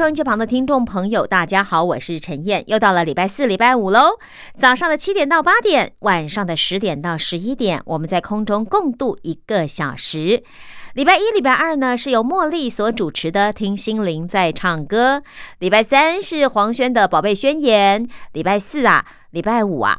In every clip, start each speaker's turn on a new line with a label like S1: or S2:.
S1: 收音机旁的听众朋友，大家好，我是陈燕，又到了礼拜四、礼拜五喽。早上的七点到八点，晚上的十点到十一点，我们在空中共度一个小时。礼拜一、礼拜二呢，是由茉莉所主持的《听心灵在唱歌》；礼拜三是黄轩的《宝贝宣言》；礼拜四啊，礼拜五啊。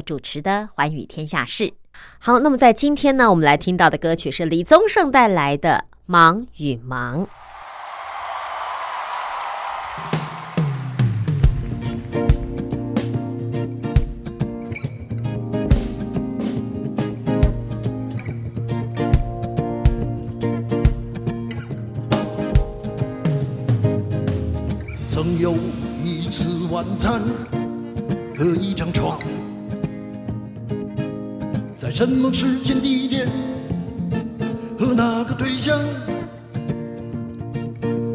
S1: 主持的《寰宇天下事》好，那么在今天呢，我们来听到的歌曲是李宗盛带来的《忙与忙》。
S2: 曾有一次晚餐和一张床。在什么时间地点和哪个对象，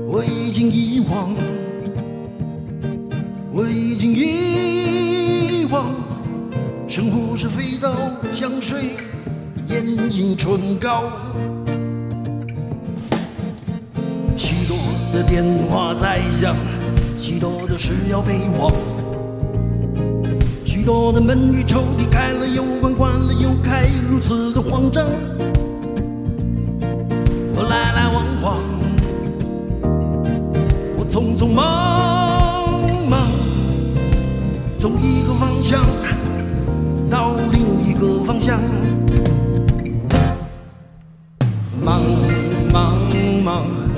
S2: 我已经遗忘，我已经遗忘。生活是肥皂、香水、眼影、唇膏，许多的电话在响，许多的事要备忘。多的门与抽屉开了又关，关了又开，如此的慌张。我来来往往，我匆匆忙忙，从一个方向到另一个方向，忙忙忙，忙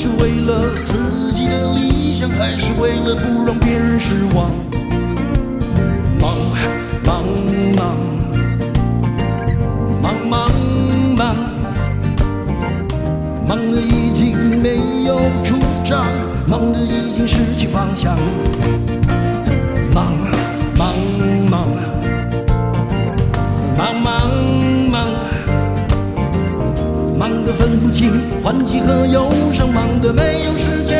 S2: 是为了自己。的理想，还是为了不让别人失望？忙忙忙忙忙忙，忙得已经没有主张，忙得已经失去方向。忙得分不清欢喜和忧伤，忙得没有时间。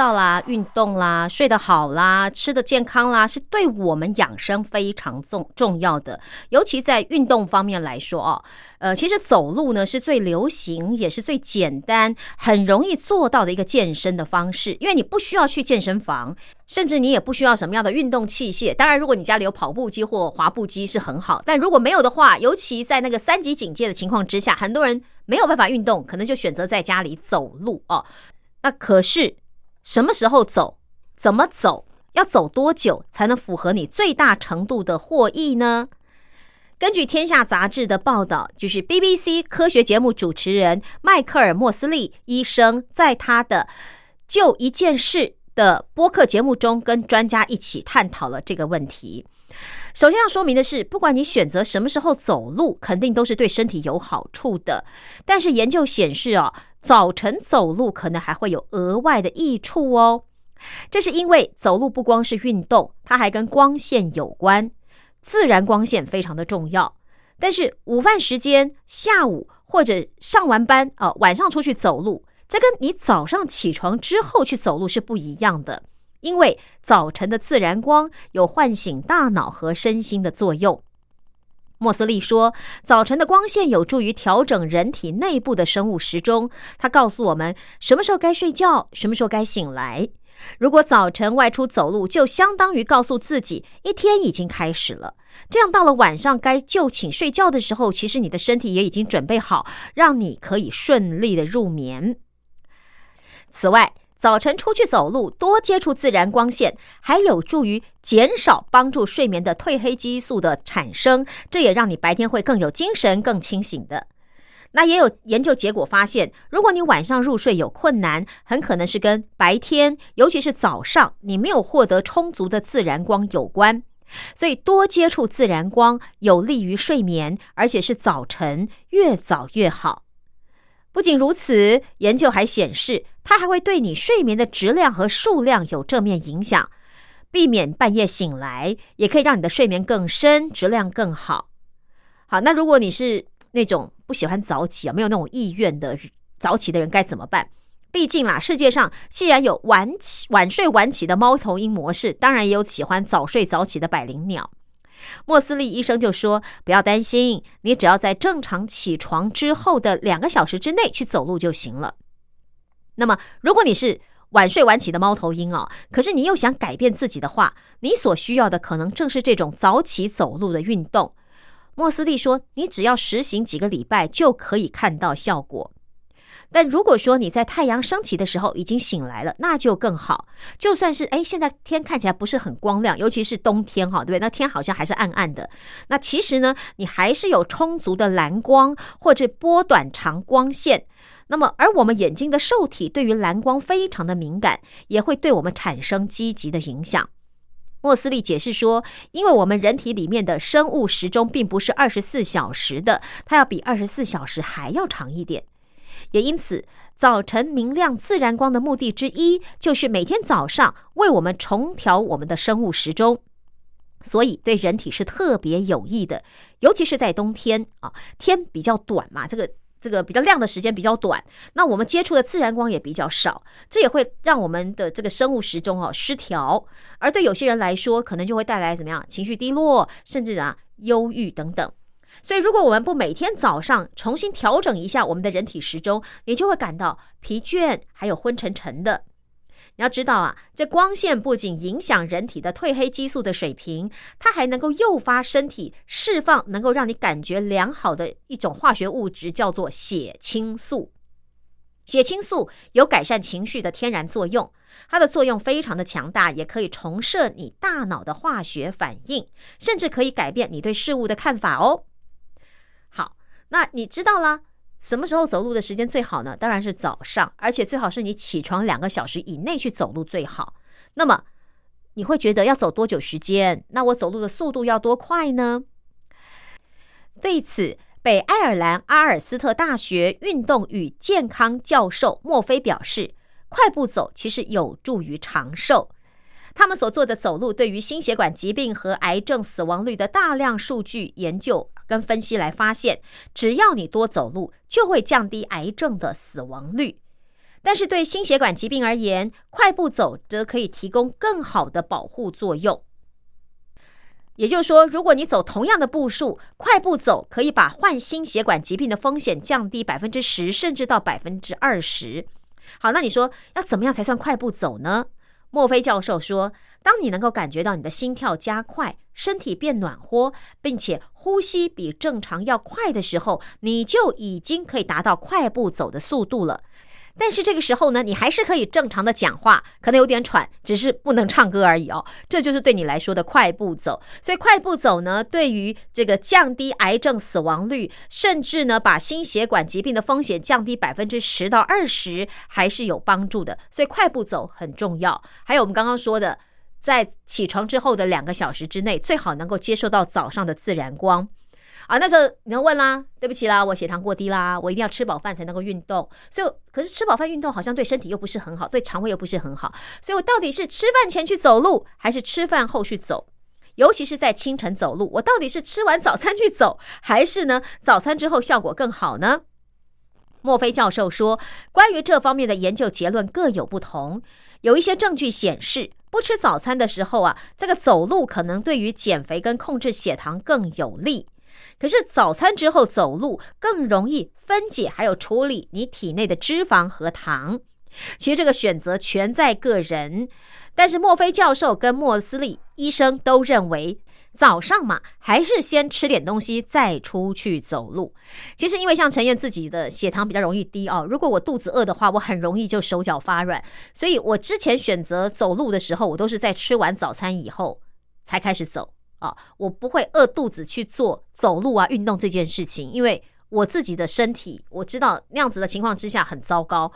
S1: 到啦，运动啦、睡得好啦、吃的健康啦，是对我们养生非常重重要的。尤其在运动方面来说哦，呃，其实走路呢是最流行，也是最简单、很容易做到的一个健身的方式。因为你不需要去健身房，甚至你也不需要什么样的运动器械。当然，如果你家里有跑步机或滑步机是很好，但如果没有的话，尤其在那个三级警戒的情况之下，很多人没有办法运动，可能就选择在家里走路哦。那可是什么时候走？怎么走？要走多久才能符合你最大程度的获益呢？根据《天下》杂志的报道，就是 BBC 科学节目主持人迈克尔·莫斯利医生在他的《就一件事》的播客节目中，跟专家一起探讨了这个问题。首先要说明的是，不管你选择什么时候走路，肯定都是对身体有好处的。但是研究显示哦，早晨走路可能还会有额外的益处哦。这是因为走路不光是运动，它还跟光线有关，自然光线非常的重要。但是午饭时间、下午或者上完班啊，晚上出去走路，这跟你早上起床之后去走路是不一样的。因为早晨的自然光有唤醒大脑和身心的作用。莫斯利说，早晨的光线有助于调整人体内部的生物时钟。他告诉我们什么时候该睡觉，什么时候该醒来。如果早晨外出走路，就相当于告诉自己一天已经开始了。这样到了晚上该就寝睡觉的时候，其实你的身体也已经准备好，让你可以顺利的入眠。此外，早晨出去走路，多接触自然光线，还有助于减少帮助睡眠的褪黑激素的产生，这也让你白天会更有精神、更清醒的。那也有研究结果发现，如果你晚上入睡有困难，很可能是跟白天，尤其是早上，你没有获得充足的自然光有关。所以，多接触自然光有利于睡眠，而且是早晨越早越好。不仅如此，研究还显示，它还会对你睡眠的质量和数量有正面影响，避免半夜醒来，也可以让你的睡眠更深，质量更好。好，那如果你是那种不喜欢早起啊，没有那种意愿的早起的人，该怎么办？毕竟啦，世界上既然有晚起、晚睡晚起的猫头鹰模式，当然也有喜欢早睡早起的百灵鸟。莫斯利医生就说：“不要担心，你只要在正常起床之后的两个小时之内去走路就行了。那么，如果你是晚睡晚起的猫头鹰哦，可是你又想改变自己的话，你所需要的可能正是这种早起走路的运动。”莫斯利说：“你只要实行几个礼拜，就可以看到效果。”但如果说你在太阳升起的时候已经醒来了，那就更好。就算是哎，现在天看起来不是很光亮，尤其是冬天哈，对不对？那天好像还是暗暗的。那其实呢，你还是有充足的蓝光或者波短长光线。那么，而我们眼睛的受体对于蓝光非常的敏感，也会对我们产生积极的影响。莫斯利解释说，因为我们人体里面的生物时钟并不是二十四小时的，它要比二十四小时还要长一点。也因此，早晨明亮自然光的目的之一，就是每天早上为我们重调我们的生物时钟，所以对人体是特别有益的。尤其是在冬天啊，天比较短嘛，这个这个比较亮的时间比较短，那我们接触的自然光也比较少，这也会让我们的这个生物时钟哦失调，而对有些人来说，可能就会带来怎么样情绪低落，甚至啊忧郁等等。所以，如果我们不每天早上重新调整一下我们的人体时钟，你就会感到疲倦，还有昏沉沉的。你要知道啊，这光线不仅影响人体的褪黑激素的水平，它还能够诱发身体释放能够让你感觉良好的一种化学物质，叫做血清素。血清素有改善情绪的天然作用，它的作用非常的强大，也可以重设你大脑的化学反应，甚至可以改变你对事物的看法哦。那你知道了什么时候走路的时间最好呢？当然是早上，而且最好是你起床两个小时以内去走路最好。那么你会觉得要走多久时间？那我走路的速度要多快呢？对此，北爱尔兰阿尔斯特大学运动与健康教授莫菲表示，快步走其实有助于长寿。他们所做的走路对于心血管疾病和癌症死亡率的大量数据研究跟分析来发现，只要你多走路，就会降低癌症的死亡率。但是对心血管疾病而言，快步走则可以提供更好的保护作用。也就是说，如果你走同样的步数，快步走可以把患心血管疾病的风险降低百分之十，甚至到百分之二十。好，那你说要怎么样才算快步走呢？莫菲教授说，当你能够感觉到你的心跳加快、身体变暖和，并且呼吸比正常要快的时候，你就已经可以达到快步走的速度了。但是这个时候呢，你还是可以正常的讲话，可能有点喘，只是不能唱歌而已哦。这就是对你来说的快步走。所以快步走呢，对于这个降低癌症死亡率，甚至呢把心血管疾病的风险降低百分之十到二十，还是有帮助的。所以快步走很重要。还有我们刚刚说的，在起床之后的两个小时之内，最好能够接受到早上的自然光。啊，那时候你要问啦，对不起啦，我血糖过低啦，我一定要吃饱饭才能够运动。所以，可是吃饱饭运动好像对身体又不是很好，对肠胃又不是很好。所以我到底是吃饭前去走路，还是吃饭后去走？尤其是在清晨走路，我到底是吃完早餐去走，还是呢早餐之后效果更好呢？莫菲教授说，关于这方面的研究结论各有不同。有一些证据显示，不吃早餐的时候啊，这个走路可能对于减肥跟控制血糖更有利。可是早餐之后走路更容易分解，还有处理你体内的脂肪和糖。其实这个选择全在个人。但是墨菲教授跟莫斯利医生都认为，早上嘛，还是先吃点东西再出去走路。其实因为像陈燕自己的血糖比较容易低哦，如果我肚子饿的话，我很容易就手脚发软。所以我之前选择走路的时候，我都是在吃完早餐以后才开始走。啊，我不会饿肚子去做走路啊运动这件事情，因为我自己的身体我知道那样子的情况之下很糟糕，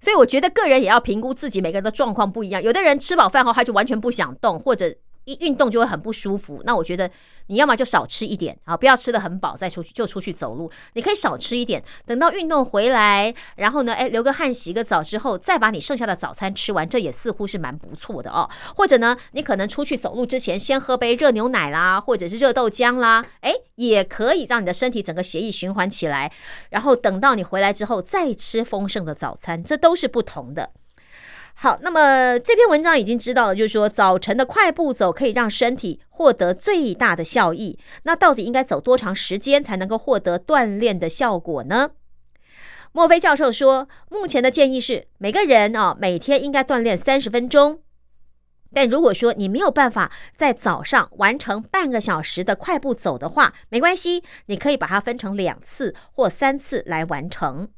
S1: 所以我觉得个人也要评估自己每个人的状况不一样，有的人吃饱饭后他就完全不想动，或者。一运动就会很不舒服，那我觉得你要么就少吃一点啊，不要吃的很饱再出去就出去走路。你可以少吃一点，等到运动回来，然后呢，哎，流个汗、洗个澡之后，再把你剩下的早餐吃完，这也似乎是蛮不错的哦。或者呢，你可能出去走路之前先喝杯热牛奶啦，或者是热豆浆啦，哎，也可以让你的身体整个血液循环起来，然后等到你回来之后再吃丰盛的早餐，这都是不同的。好，那么这篇文章已经知道了，就是说早晨的快步走可以让身体获得最大的效益。那到底应该走多长时间才能够获得锻炼的效果呢？墨菲教授说，目前的建议是每个人啊每天应该锻炼三十分钟。但如果说你没有办法在早上完成半个小时的快步走的话，没关系，你可以把它分成两次或三次来完成。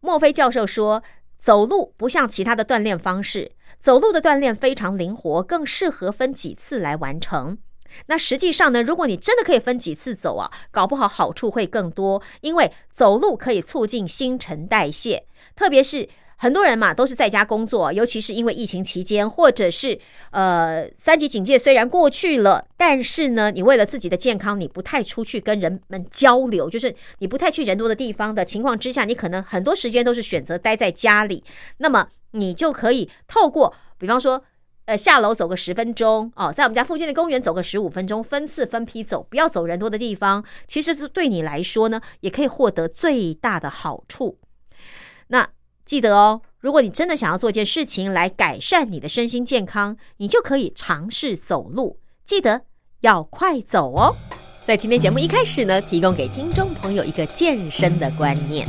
S1: 墨菲教授说。走路不像其他的锻炼方式，走路的锻炼非常灵活，更适合分几次来完成。那实际上呢，如果你真的可以分几次走啊，搞不好好处会更多，因为走路可以促进新陈代谢，特别是。很多人嘛都是在家工作，尤其是因为疫情期间，或者是呃三级警戒虽然过去了，但是呢，你为了自己的健康，你不太出去跟人们交流，就是你不太去人多的地方的情况之下，你可能很多时间都是选择待在家里。那么你就可以透过，比方说，呃下楼走个十分钟哦，在我们家附近的公园走个十五分钟，分次分批走，不要走人多的地方，其实是对你来说呢，也可以获得最大的好处。那。记得哦，如果你真的想要做一件事情来改善你的身心健康，你就可以尝试走路。记得要快走哦。在今天节目一开始呢，提供给听众朋友一个健身的观念。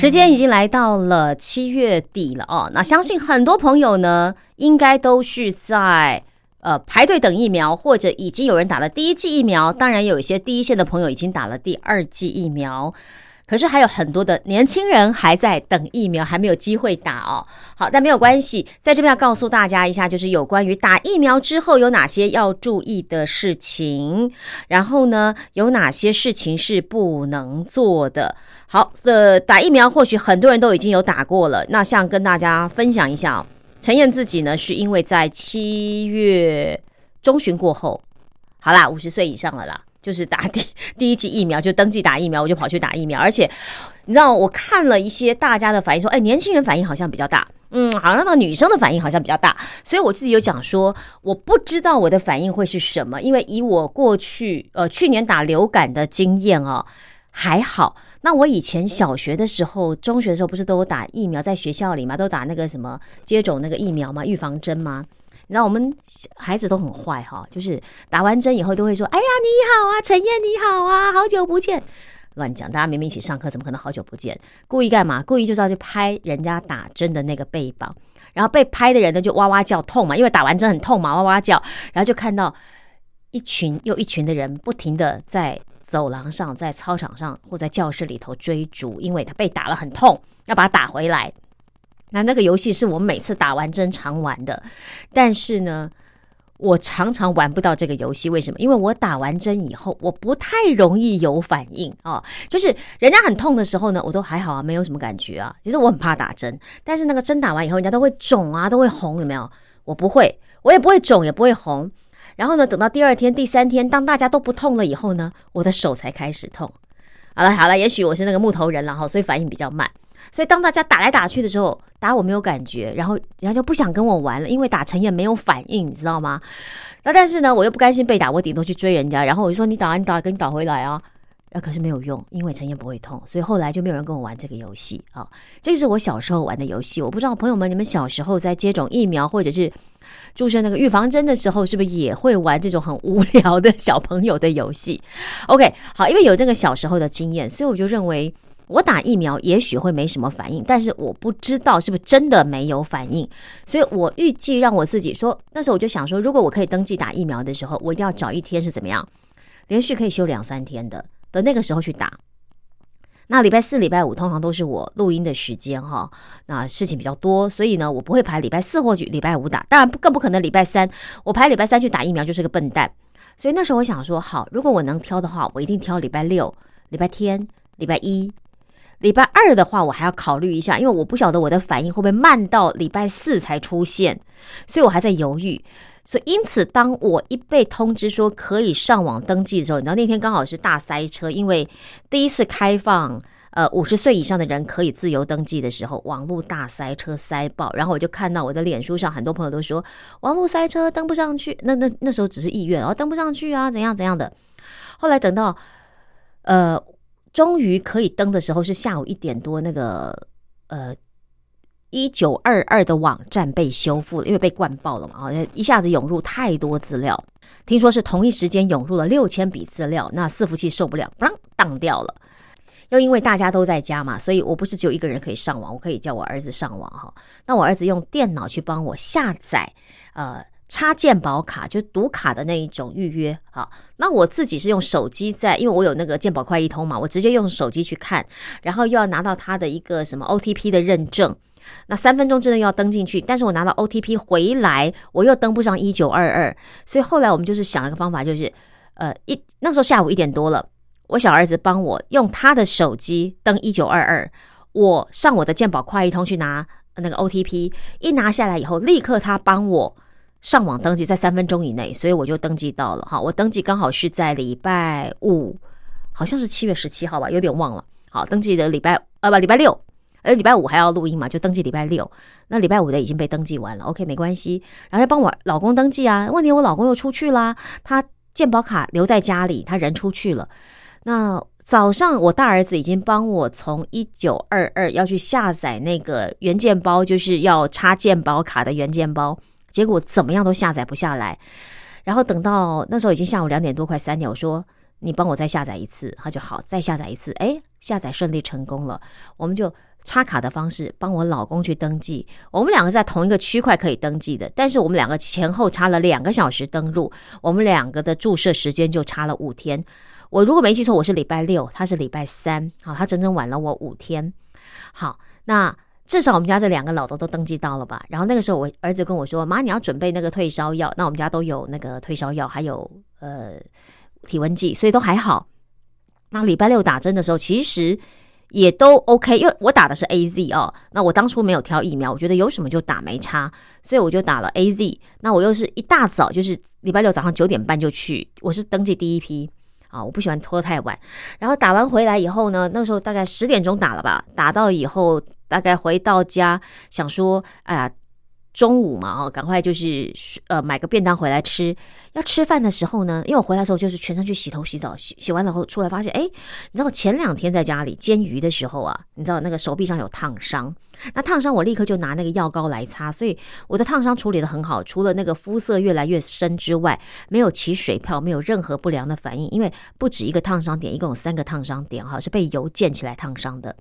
S1: 时间已经来到了七月底了哦，那相信很多朋友呢，应该都是在呃排队等疫苗，或者已经有人打了第一剂疫苗，当然有一些第一线的朋友已经打了第二剂疫苗。可是还有很多的年轻人还在等疫苗，还没有机会打哦。好，但没有关系，在这边要告诉大家一下，就是有关于打疫苗之后有哪些要注意的事情，然后呢，有哪些事情是不能做的。好，呃，打疫苗或许很多人都已经有打过了，那像跟大家分享一下，陈燕自己呢，是因为在七月中旬过后，好啦，五十岁以上了啦。就是打第 第一剂疫苗，就登记打疫苗，我就跑去打疫苗。而且，你知道，我看了一些大家的反应，说，哎，年轻人反应好像比较大，嗯，好像那女生的反应好像比较大。所以我自己有讲说，我不知道我的反应会是什么，因为以我过去呃去年打流感的经验哦，还好。那我以前小学的时候、中学的时候，不是都有打疫苗，在学校里嘛，都打那个什么接种那个疫苗嘛，预防针吗？你知道我们孩子都很坏哈，就是打完针以后都会说：“哎呀，你好啊，陈燕你好啊，好久不见。”乱讲，大家明明一起上课，怎么可能好久不见？故意干嘛？故意就是要去拍人家打针的那个背膀，然后被拍的人呢就哇哇叫痛嘛，因为打完针很痛嘛，哇哇叫，然后就看到一群又一群的人不停的在走廊上、在操场上或在教室里头追逐，因为他被打了很痛，要把他打回来。那那个游戏是我每次打完针常玩的，但是呢，我常常玩不到这个游戏。为什么？因为我打完针以后，我不太容易有反应哦。就是人家很痛的时候呢，我都还好啊，没有什么感觉啊。其实我很怕打针，但是那个针打完以后，人家都会肿啊，都会红，有没有？我不会，我也不会肿，也不会红。然后呢，等到第二天、第三天，当大家都不痛了以后呢，我的手才开始痛。好了好了，也许我是那个木头人了哈，所以反应比较慢。所以当大家打来打去的时候，打我没有感觉，然后人家就不想跟我玩了，因为打陈燕没有反应，你知道吗？那但是呢，我又不甘心被打，我顶多去追人家，然后我就说你打，你打，给你打回来啊！那可是没有用，因为陈燕不会痛，所以后来就没有人跟我玩这个游戏啊。这是我小时候玩的游戏，我不知道朋友们，你们小时候在接种疫苗或者是注射那个预防针的时候，是不是也会玩这种很无聊的小朋友的游戏？OK，好，因为有这个小时候的经验，所以我就认为。我打疫苗也许会没什么反应，但是我不知道是不是真的没有反应，所以我预计让我自己说，那时候我就想说，如果我可以登记打疫苗的时候，我一定要找一天是怎么样，连续可以休两三天的的那个时候去打。那礼拜四、礼拜五通常都是我录音的时间哈，那事情比较多，所以呢，我不会排礼拜四或者礼拜五打，当然更不可能礼拜三，我排礼拜三去打疫苗就是个笨蛋。所以那时候我想说，好，如果我能挑的话，我一定挑礼拜六、礼拜天、礼拜一。礼拜二的话，我还要考虑一下，因为我不晓得我的反应会不会慢到礼拜四才出现，所以我还在犹豫。所以因此，当我一被通知说可以上网登记的时候，你知道那天刚好是大塞车，因为第一次开放，呃，五十岁以上的人可以自由登记的时候，网络大塞车塞爆，然后我就看到我的脸书上很多朋友都说网络塞车登不上去，那那那时候只是意愿，然后登不上去啊，怎样怎样的。后来等到，呃。终于可以登的时候是下午一点多，那个呃一九二二的网站被修复，因为被灌爆了嘛，啊，一下子涌入太多资料，听说是同一时间涌入了六千笔资料，那伺服器受不了，嘣当掉了。又因为大家都在家嘛，所以我不是只有一个人可以上网，我可以叫我儿子上网哈。那我儿子用电脑去帮我下载，呃。插健保卡就读卡的那一种预约，好，那我自己是用手机在，因为我有那个健保快一通嘛，我直接用手机去看，然后又要拿到他的一个什么 OTP 的认证，那三分钟之内要登进去，但是我拿到 OTP 回来，我又登不上一九二二，所以后来我们就是想一个方法，就是呃一那时候下午一点多了，我小儿子帮我用他的手机登一九二二，我上我的健保快一通去拿那个 OTP，一拿下来以后，立刻他帮我。上网登记在三分钟以内，所以我就登记到了哈。我登记刚好是在礼拜五，好像是七月十七号吧，有点忘了。好，登记的礼拜呃不礼拜六，呃礼拜五还要录音嘛，就登记礼拜六。那礼拜五的已经被登记完了，OK 没关系。然后要帮我老公登记啊，问题我老公又出去啦，他健保卡留在家里，他人出去了。那早上我大儿子已经帮我从一九二二要去下载那个原件包，就是要插健保卡的原件包，结果怎么样都下载不下来。然后等到那时候已经下午两点多，快三点，我说你帮我再下载一次，他就好，再下载一次，哎，下载顺利成功了，我们就插卡的方式帮我老公去登记。我们两个在同一个区块可以登记的，但是我们两个前后差了两个小时登录，我们两个的注射时间就差了五天。我如果没记错，我是礼拜六，他是礼拜三，好，他整整晚了我五天。好，那至少我们家这两个老头都登记到了吧？然后那个时候，我儿子跟我说：“妈，你要准备那个退烧药。”那我们家都有那个退烧药，还有呃体温计，所以都还好。那礼拜六打针的时候，其实也都 OK，因为我打的是 A Z 哦。那我当初没有挑疫苗，我觉得有什么就打没差，所以我就打了 A Z。那我又是一大早，就是礼拜六早上九点半就去，我是登记第一批。啊，我不喜欢拖太晚。然后打完回来以后呢，那时候大概十点钟打了吧，打到以后大概回到家，想说，哎呀。中午嘛，哦，赶快就是呃买个便当回来吃。要吃饭的时候呢，因为我回来的时候就是全身去洗头洗澡，洗洗完了后出来发现，哎，你知道前两天在家里煎鱼的时候啊，你知道那个手臂上有烫伤，那烫伤我立刻就拿那个药膏来擦，所以我的烫伤处理的很好，除了那个肤色越来越深之外，没有起水泡，没有任何不良的反应，因为不止一个烫伤点，一共有三个烫伤点哈，是被油溅起来烫伤的。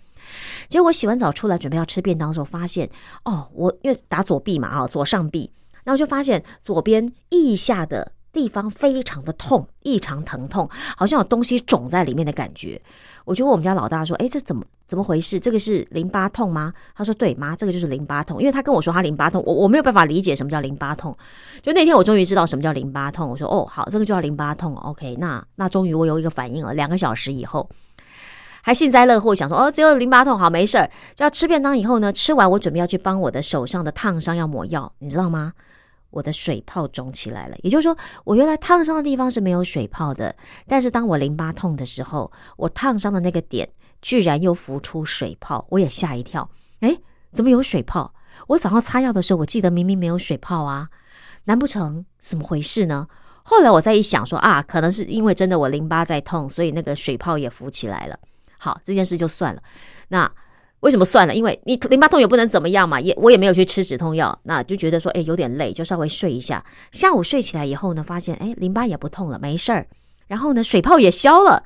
S1: 结果我洗完澡出来准备要吃便当的时候，发现哦，我因为打左臂嘛，啊，左上臂，然后就发现左边腋下的地方非常的痛，异常疼痛，好像有东西肿在里面的感觉。我就问我们家老大说：“哎，这怎么怎么回事？这个是淋巴痛吗？”他说：“对，妈，这个就是淋巴痛。”因为他跟我说他淋巴痛，我我没有办法理解什么叫淋巴痛。就那天我终于知道什么叫淋巴痛。我说：“哦，好，这个就叫淋巴痛。OK，那那终于我有一个反应了。两个小时以后。”还幸灾乐祸，想说哦，只有淋巴痛，好没事儿。就要吃便当以后呢，吃完我准备要去帮我的手上的烫伤要抹药，你知道吗？我的水泡肿起来了。也就是说，我原来烫伤的地方是没有水泡的，但是当我淋巴痛的时候，我烫伤的那个点居然又浮出水泡，我也吓一跳。哎，怎么有水泡？我早上擦药的时候，我记得明明没有水泡啊，难不成怎么回事呢？后来我再一想说啊，可能是因为真的我淋巴在痛，所以那个水泡也浮起来了。好，这件事就算了。那为什么算了？因为你淋巴痛也不能怎么样嘛，也我也没有去吃止痛药，那就觉得说，哎，有点累，就稍微睡一下。下午睡起来以后呢，发现哎，淋巴也不痛了，没事儿。然后呢，水泡也消了。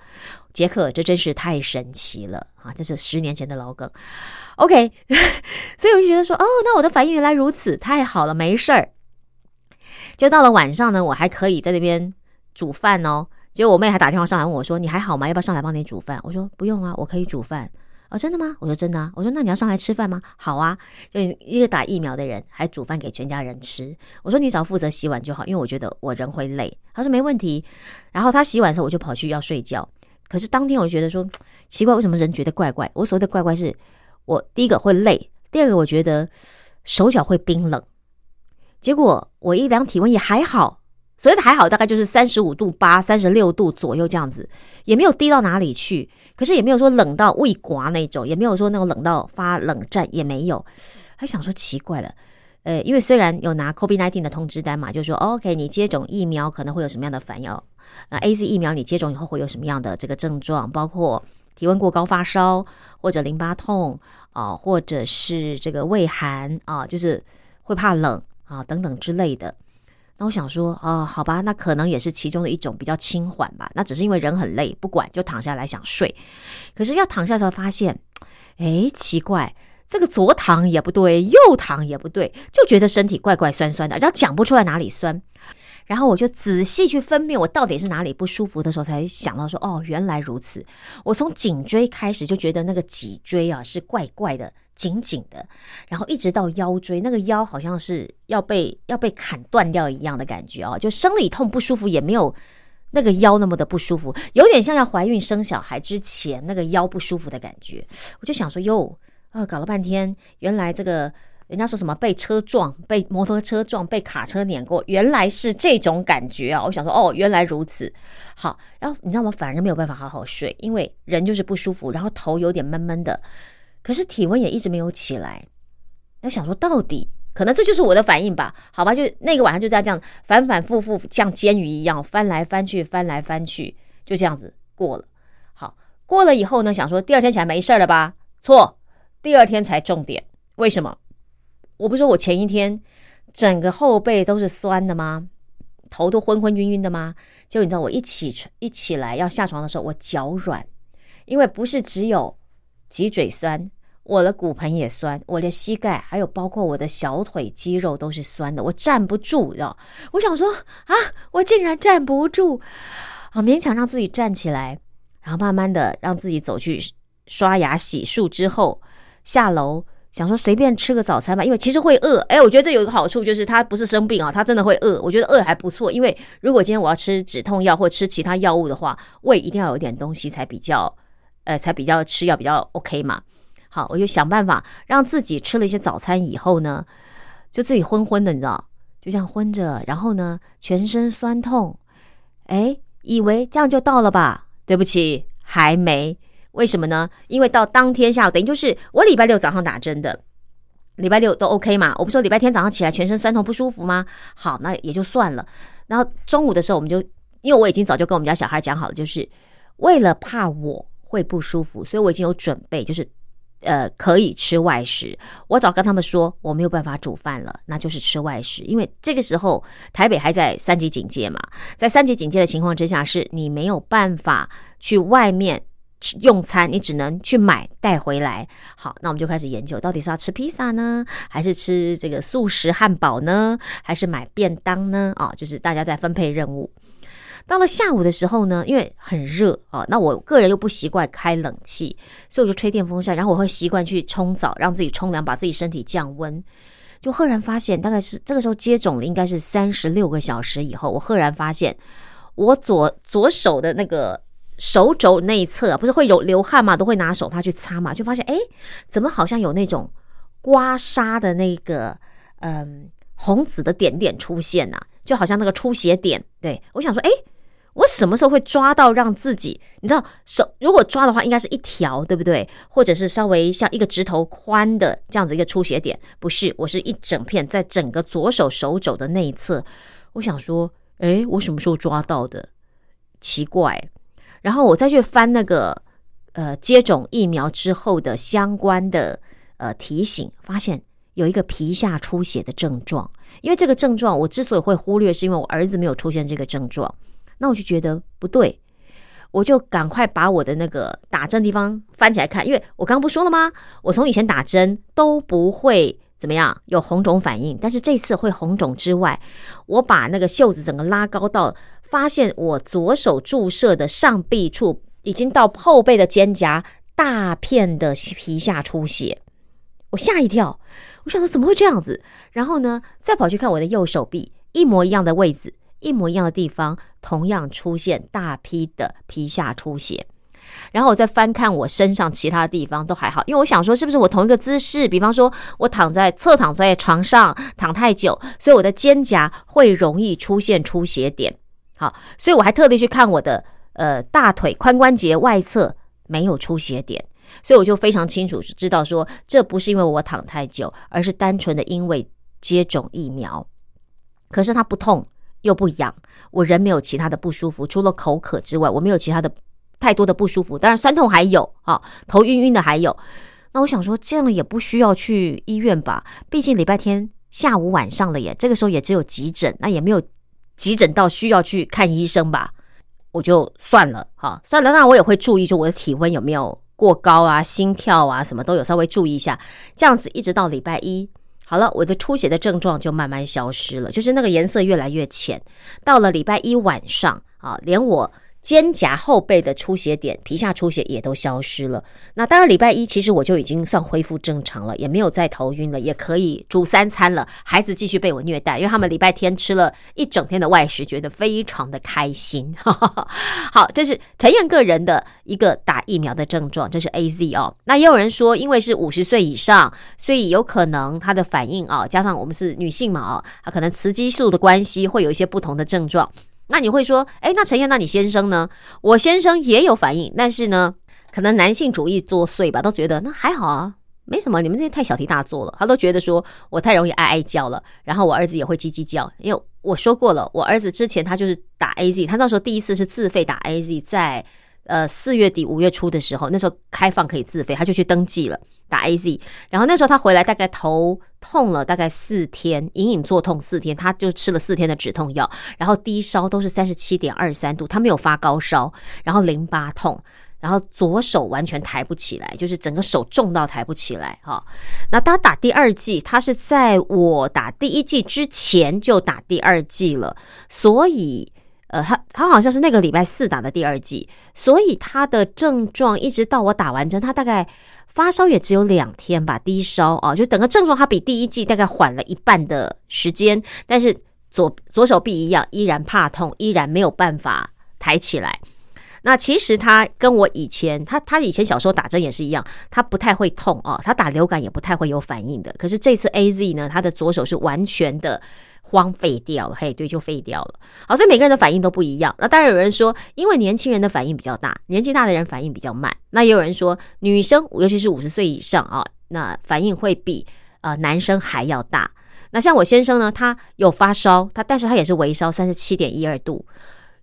S1: 杰克，这真是太神奇了啊！这是十年前的老梗。OK，所以我就觉得说，哦，那我的反应原来如此，太好了，没事儿。就到了晚上呢，我还可以在那边煮饭哦。结果我妹还打电话上来问我说：“你还好吗？要不要上来帮你煮饭？”我说：“不用啊，我可以煮饭。”哦，真的吗？我说：“真的啊。”我说：“那你要上来吃饭吗？”好啊，就一个打疫苗的人还煮饭给全家人吃。我说：“你只要负责洗碗就好，因为我觉得我人会累。”他说：“没问题。”然后他洗碗的时候，我就跑去要睡觉。可是当天我就觉得说奇怪，为什么人觉得怪怪？我所谓的怪怪是，我第一个会累，第二个我觉得手脚会冰冷。结果我一量体温也还好。所谓的还好，大概就是三十五度八、三十六度左右这样子，也没有低到哪里去。可是也没有说冷到胃刮那种，也没有说那种冷到发冷战，也没有。还想说奇怪了，呃，因为虽然有拿 COVID-19 的通知单嘛，就说 OK，你接种疫苗可能会有什么样的反应？那 A Z 疫苗你接种以后会有什么样的这个症状？包括体温过高、发烧，或者淋巴痛啊，或者是这个胃寒啊，就是会怕冷啊等等之类的。那我想说，哦，好吧，那可能也是其中的一种比较轻缓吧。那只是因为人很累，不管就躺下来想睡。可是要躺下时候发现，哎，奇怪，这个左躺也不对，右躺也不对，就觉得身体怪怪酸酸的，然后讲不出来哪里酸。然后我就仔细去分辨我到底是哪里不舒服的时候，才想到说，哦，原来如此。我从颈椎开始就觉得那个脊椎啊是怪怪的。紧紧的，然后一直到腰椎，那个腰好像是要被要被砍断掉一样的感觉啊！就生理痛不舒服，也没有那个腰那么的不舒服，有点像要怀孕生小孩之前那个腰不舒服的感觉。我就想说，哟，呃，搞了半天，原来这个人家说什么被车撞、被摩托车撞、被卡车碾过，原来是这种感觉啊！我想说，哦，原来如此。好，然后你知道吗？反而没有办法好好睡，因为人就是不舒服，然后头有点闷闷的，可是体温也一直没有起来。那想说，到底可能这就是我的反应吧？好吧，就那个晚上就在这样反反复复，像煎鱼一样翻来翻去，翻来翻去，就这样子过了。好，过了以后呢，想说第二天起来没事了吧？错，第二天才重点。为什么？我不是说我前一天整个后背都是酸的吗？头都昏昏晕晕的吗？结果你知道我一起一起来要下床的时候，我脚软，因为不是只有脊椎酸，我的骨盆也酸，我的膝盖还有包括我的小腿肌肉都是酸的，我站不住，知道？我想说啊，我竟然站不住，啊，勉强让自己站起来，然后慢慢的让自己走去刷牙洗漱之后下楼。想说随便吃个早餐吧，因为其实会饿。哎，我觉得这有一个好处，就是他不是生病啊，他真的会饿。我觉得饿还不错，因为如果今天我要吃止痛药或吃其他药物的话，胃一定要有点东西才比较，呃，才比较吃药比较 OK 嘛。好，我就想办法让自己吃了一些早餐以后呢，就自己昏昏的，你知道，就这样昏着，然后呢，全身酸痛。哎，以为这样就到了吧？对不起，还没。为什么呢？因为到当天下午，等于就是我礼拜六早上打针的，礼拜六都 OK 嘛。我不说礼拜天早上起来全身酸痛不舒服吗？好，那也就算了。然后中午的时候，我们就因为我已经早就跟我们家小孩讲好了，就是为了怕我会不舒服，所以我已经有准备，就是呃可以吃外食。我早跟他们说我没有办法煮饭了，那就是吃外食。因为这个时候台北还在三级警戒嘛，在三级警戒的情况之下，是你没有办法去外面。用餐你只能去买带回来。好，那我们就开始研究，到底是要吃披萨呢，还是吃这个素食汉堡呢，还是买便当呢？啊，就是大家在分配任务。到了下午的时候呢，因为很热啊，那我个人又不习惯开冷气，所以我就吹电风扇。然后我会习惯去冲澡，让自己冲凉，把自己身体降温。就赫然发现，大概是这个时候接种了，应该是三十六个小时以后，我赫然发现我左左手的那个。手肘内侧不是会有流汗嘛，都会拿手帕去擦嘛，就发现哎，怎么好像有那种刮痧的那个嗯红紫的点点出现呐，就好像那个出血点。对我想说，哎，我什么时候会抓到让自己？你知道手如果抓的话，应该是一条，对不对？或者是稍微像一个指头宽的这样子一个出血点？不是，我是一整片在整个左手手肘的内侧。我想说，哎，我什么时候抓到的？奇怪。然后我再去翻那个呃接种疫苗之后的相关的呃提醒，发现有一个皮下出血的症状。因为这个症状我之所以会忽略，是因为我儿子没有出现这个症状。那我就觉得不对，我就赶快把我的那个打针地方翻起来看，因为我刚刚不说了吗？我从以前打针都不会怎么样有红肿反应，但是这次会红肿之外，我把那个袖子整个拉高到。发现我左手注射的上臂处已经到后背的肩胛，大片的皮下出血，我吓一跳，我想说怎么会这样子？然后呢，再跑去看我的右手臂，一模一样的位置，一模一样的地方，同样出现大批的皮下出血。然后我再翻看我身上其他的地方都还好，因为我想说是不是我同一个姿势，比方说我躺在侧躺在床上躺太久，所以我的肩胛会容易出现出血点。好，所以我还特地去看我的呃大腿髋关节外侧没有出血点，所以我就非常清楚知道说这不是因为我躺太久，而是单纯的因为接种疫苗。可是它不痛又不痒，我人没有其他的不舒服，除了口渴之外，我没有其他的太多的不舒服。当然酸痛还有啊，头晕晕的还有。那我想说这样也不需要去医院吧？毕竟礼拜天下午晚上了耶，这个时候也只有急诊，那也没有。急诊到需要去看医生吧，我就算了，哈，算了。那我也会注意，说我的体温有没有过高啊，心跳啊，什么都有稍微注意一下。这样子一直到礼拜一，好了，我的出血的症状就慢慢消失了，就是那个颜色越来越浅。到了礼拜一晚上啊，连我肩胛后背的出血点、皮下出血也都消失了。那当然，礼拜一其实我就已经算恢复正常了，也没有再头晕了，也可以煮三餐了。孩子继续被我虐待，因为他们礼拜天吃了一整天的外食，觉得非常的开心。好，这是陈燕个人的一个打疫苗的症状，这是 A Z 哦。那也有人说，因为是五十岁以上，所以有可能他的反应啊，加上我们是女性嘛哦，可能雌激素的关系，会有一些不同的症状。那你会说，哎，那陈燕，那你先生呢？我先生也有反应，但是呢，可能男性主义作祟吧，都觉得那还好啊，没什么。你们这些太小题大做了。他都觉得说我太容易哀哀叫了，然后我儿子也会叽叽叫。因为我说过了，我儿子之前他就是打 A Z，他那时候第一次是自费打 A Z，在呃四月底五月初的时候，那时候开放可以自费，他就去登记了。打 A Z，然后那时候他回来大概头痛了大概四天，隐隐作痛四天，他就吃了四天的止痛药，然后低烧都是三十七点二三度，他没有发高烧，然后淋巴痛，然后左手完全抬不起来，就是整个手重到抬不起来哈。那他打第二剂，他是在我打第一剂之前就打第二剂了，所以呃，他他好像是那个礼拜四打的第二剂，所以他的症状一直到我打完针，他大概。发烧也只有两天吧，低烧啊，就整个症状它比第一季大概缓了一半的时间，但是左左手臂一样，依然怕痛，依然没有办法抬起来。那其实他跟我以前，他他以前小时候打针也是一样，他不太会痛啊，他打流感也不太会有反应的。可是这次 A Z 呢，他的左手是完全的。荒废掉了，嘿，对，就废掉了。好，所以每个人的反应都不一样。那当然有人说，因为年轻人的反应比较大，年纪大的人反应比较慢。那也有人说，女生尤其是五十岁以上啊，那反应会比呃男生还要大。那像我先生呢，他有发烧，他但是他也是微烧，三十七点一二度。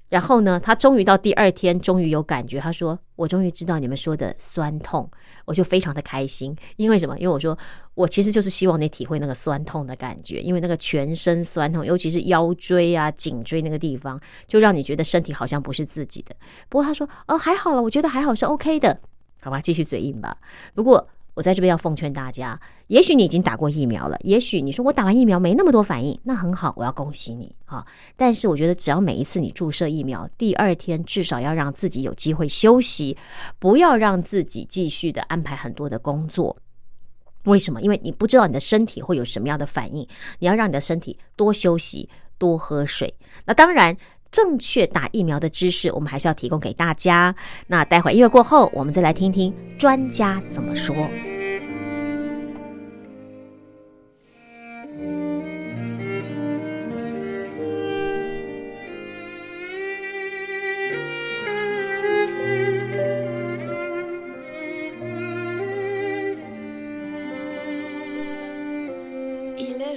S1: 然后呢，他终于到第二天，终于有感觉。他说：“我终于知道你们说的酸痛。”我就非常的开心，因为什么？因为我说我其实就是希望你体会那个酸痛的感觉，因为那个全身酸痛，尤其是腰椎啊、颈椎那个地方，就让你觉得身体好像不是自己的。不过他说：“哦，还好了，我觉得还好是 OK 的，好吧，继续嘴硬吧。”不过。我在这边要奉劝大家，也许你已经打过疫苗了，也许你说我打完疫苗没那么多反应，那很好，我要恭喜你啊！但是我觉得，只要每一次你注射疫苗，第二天至少要让自己有机会休息，不要让自己继续的安排很多的工作。为什么？因为你不知道你的身体会有什么样的反应，你要让你的身体多休息，多喝水。那当然。正确打疫苗的知识，我们还是要提供给大家。那待会儿音乐过后，我们再来听听专家怎么说。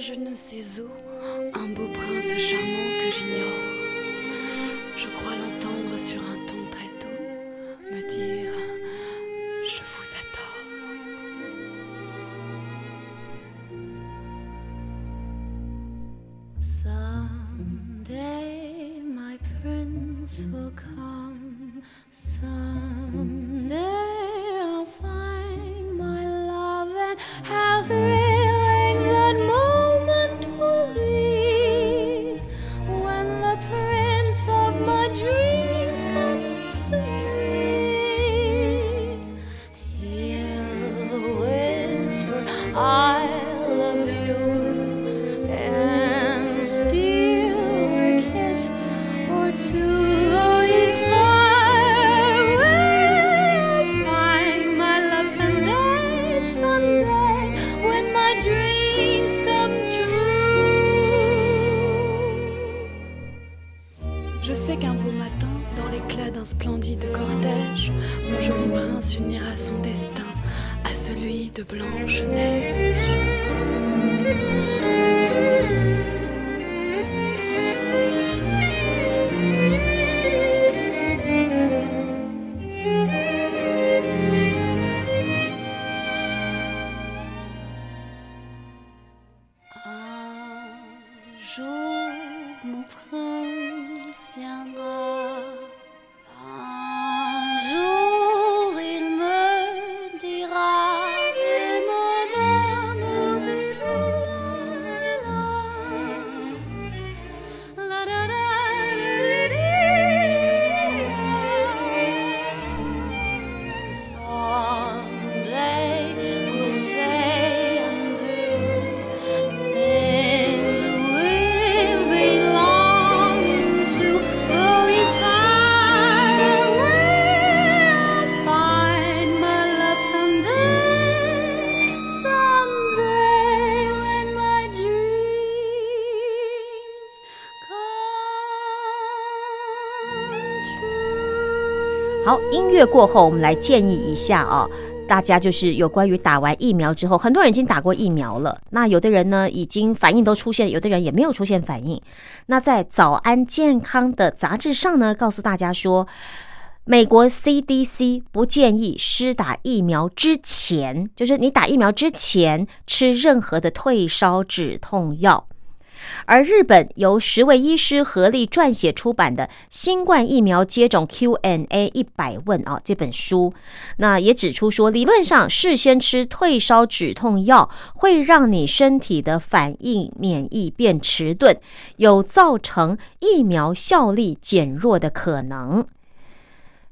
S3: Je crois l'entendre sur un
S1: 过后，我们来建议一下啊、大家就是有关于打完疫苗之后，很多人已经打过疫苗了，那有的人呢已经反应都出现，有的人也没有出现反应。那在《早安健康》的杂志上呢，告诉大家说，美国 CDC 不建议施打疫苗之前，就是你打疫苗之前吃任何的退烧止痛药。而日本由十位医师合力撰写出版的《新冠疫苗接种 Q&A 一百问》啊这本书，那也指出说，理论上事先吃退烧止痛药会让你身体的反应免疫变迟钝，有造成疫苗效力减弱的可能。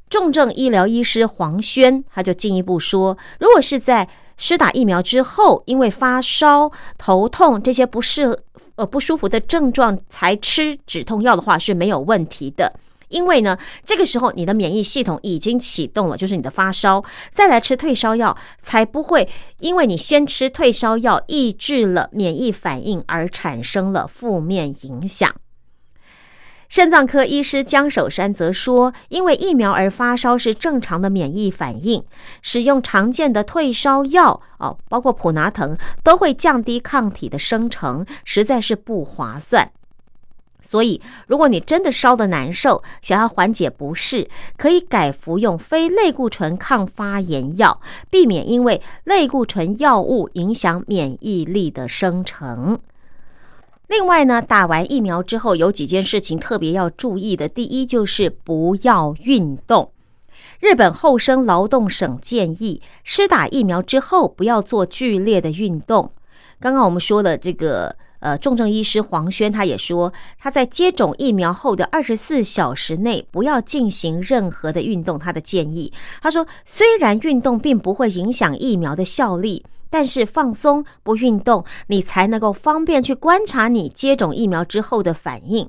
S1: 重症医疗医师黄轩他就进一步说，如果是在施打疫苗之后，因为发烧、头痛这些不适呃不舒服的症状才吃止痛药的话是没有问题的。因为呢，这个时候你的免疫系统已经启动了，就是你的发烧，再来吃退烧药，才不会因为你先吃退烧药抑制了免疫反应而产生了负面影响。肾脏科医师江守山则说，因为疫苗而发烧是正常的免疫反应，使用常见的退烧药哦，包括普拿疼，都会降低抗体的生成，实在是不划算。所以，如果你真的烧得难受，想要缓解不适，可以改服用非类固醇抗发炎药，避免因为类固醇药物影响免疫力的生成。另外呢，打完疫苗之后有几件事情特别要注意的。第一就是不要运动。日本厚生劳动省建议，施打疫苗之后不要做剧烈的运动。刚刚我们说了这个。呃，重症医师黄轩他也说，他在接种疫苗后的二十四小时内不要进行任何的运动。他的建议，他说，虽然运动并不会影响疫苗的效力，但是放松不运动，你才能够方便去观察你接种疫苗之后的反应。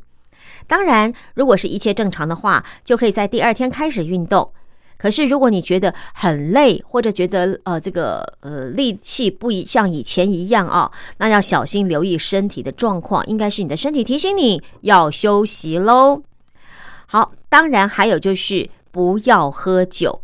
S1: 当然，如果是一切正常的话，就可以在第二天开始运动。可是，如果你觉得很累，或者觉得呃这个呃力气不一像以前一样啊，那要小心留意身体的状况，应该是你的身体提醒你要休息喽。好，当然还有就是不要喝酒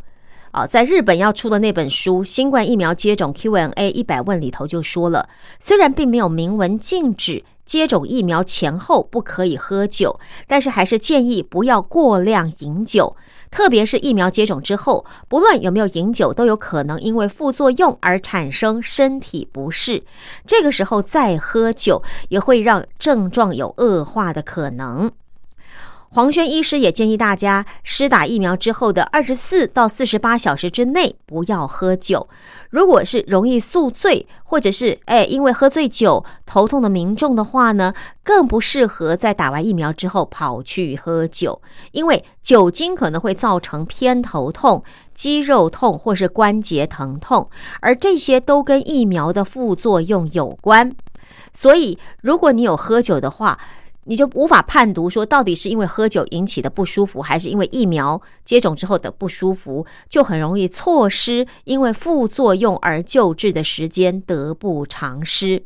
S1: 啊。在日本要出的那本书《新冠疫苗接种 Q&A 一百问》里头就说了，虽然并没有明文禁止接种疫苗前后不可以喝酒，但是还是建议不要过量饮酒。特别是疫苗接种之后，不论有没有饮酒，都有可能因为副作用而产生身体不适。这个时候再喝酒，也会让症状有恶化的可能。黄轩医师也建议大家，施打疫苗之后的二十四到四十八小时之内不要喝酒。如果是容易宿醉，或者是哎因为喝醉酒头痛的民众的话呢，更不适合在打完疫苗之后跑去喝酒，因为酒精可能会造成偏头痛、肌肉痛或是关节疼痛，而这些都跟疫苗的副作用有关。所以，如果你有喝酒的话，你就无法判读说到底是因为喝酒引起的不舒服，还是因为疫苗接种之后的不舒服，就很容易错失因为副作用而救治的时间，得不偿失。